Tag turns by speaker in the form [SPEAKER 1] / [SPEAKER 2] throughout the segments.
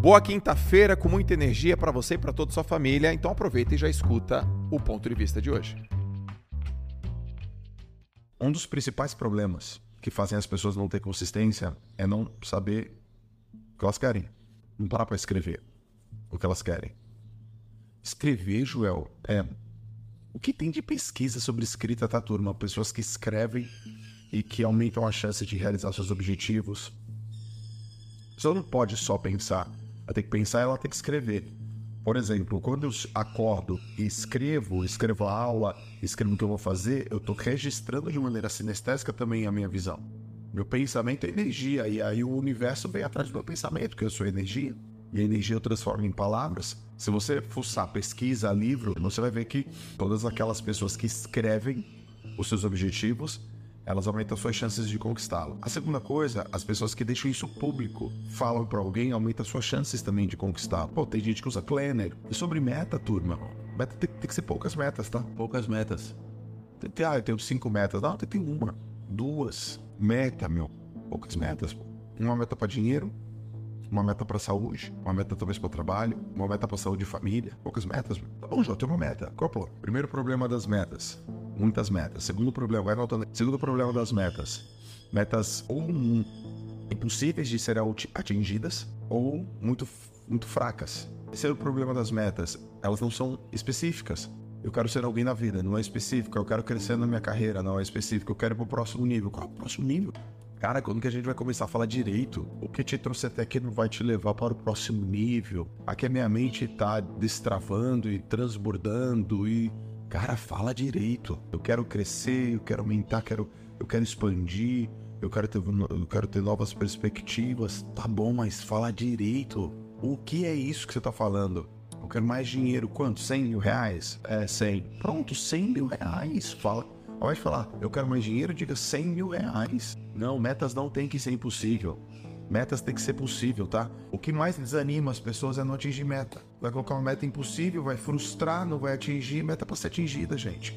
[SPEAKER 1] Boa quinta-feira com muita energia para você e para toda a sua família. Então aproveita e já escuta o ponto de vista de hoje.
[SPEAKER 2] Um dos principais problemas que fazem as pessoas não ter consistência é não saber o que elas querem. Não parar para escrever o que elas querem. Escrever, Joel, é. O que tem de pesquisa sobre escrita, tá, turma? Pessoas que escrevem e que aumentam a chance de realizar seus objetivos. Você não pode só pensar. Ela tem que pensar ela tem que escrever. Por exemplo, quando eu acordo e escrevo, escrevo a aula, escrevo o que eu vou fazer, eu estou registrando de maneira sinestésica também a minha visão. Meu pensamento é energia, e aí o universo vem atrás do meu pensamento, que eu sou energia. E a energia eu transformo em palavras. Se você fuçar pesquisa, livro, você vai ver que todas aquelas pessoas que escrevem os seus objetivos elas aumentam suas chances de conquistá-lo. A segunda coisa, as pessoas que deixam isso público, falam para alguém, aumenta suas chances também de conquistá-lo. Pô, tem gente que usa planner. E sobre meta, turma, meta tem, tem que ser poucas metas, tá? Poucas metas. Tem, tem, ah, eu tenho cinco metas. Não, tem, tem uma, duas. Meta, meu. Poucas metas. Uma meta para dinheiro, uma meta para saúde, uma meta talvez para trabalho, uma meta para saúde e família. Poucas metas. Tá bom, já tem uma meta. Qual é o plano? Primeiro problema das metas muitas metas. Segundo problema, vai anotando. Segundo problema das metas. Metas ou impossíveis de serem atingidas ou muito, muito fracas. Terceiro problema das metas, elas não são específicas. Eu quero ser alguém na vida, não é específico. Eu quero crescer na minha carreira, não é específico. Eu quero ir pro próximo nível. Qual é o próximo nível? Cara, quando que a gente vai começar a falar direito? O que te trouxe até aqui não vai te levar para o próximo nível. Aqui a minha mente tá destravando e transbordando e Cara, fala direito. Eu quero crescer, eu quero aumentar, quero, eu quero expandir, eu quero, ter, eu quero ter novas perspectivas. Tá bom, mas fala direito. O que é isso que você tá falando? Eu quero mais dinheiro. Quanto? 100 mil reais? É, 100. Pronto, 100 mil reais. Fala. Ao invés de falar, eu quero mais dinheiro, diga 100 mil reais. Não, metas não tem que ser impossível. Metas tem que ser possível, tá? O que mais desanima as pessoas é não atingir meta. Vai colocar uma meta impossível, vai frustrar, não vai atingir. Meta para ser atingida, gente.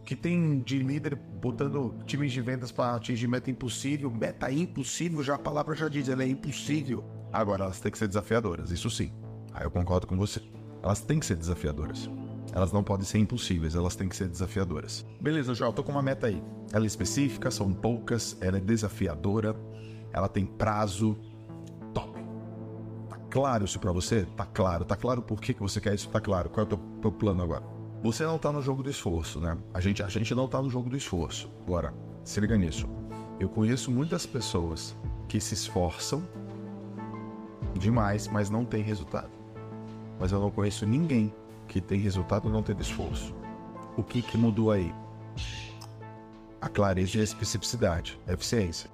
[SPEAKER 2] O que tem de líder botando times de vendas para atingir meta impossível? Meta impossível, já a palavra já diz, ela é impossível. Agora, elas têm que ser desafiadoras, isso sim. Aí eu concordo com você. Elas têm que ser desafiadoras. Elas não podem ser impossíveis, elas têm que ser desafiadoras. Beleza, João, tô com uma meta aí. Ela é específica, são poucas, ela é desafiadora ela tem prazo. Top. Tá claro isso para você? Tá claro. Tá claro por que, que você quer isso? Tá claro. Qual é o teu, teu plano agora? Você não tá no jogo do esforço, né? A gente, a gente não tá no jogo do esforço. Agora, se liga nisso. Eu conheço muitas pessoas que se esforçam demais, mas não tem resultado. Mas eu não conheço ninguém que tem resultado não tendo esforço. O que, que mudou aí? A clareza e a especificidade, a eficiência.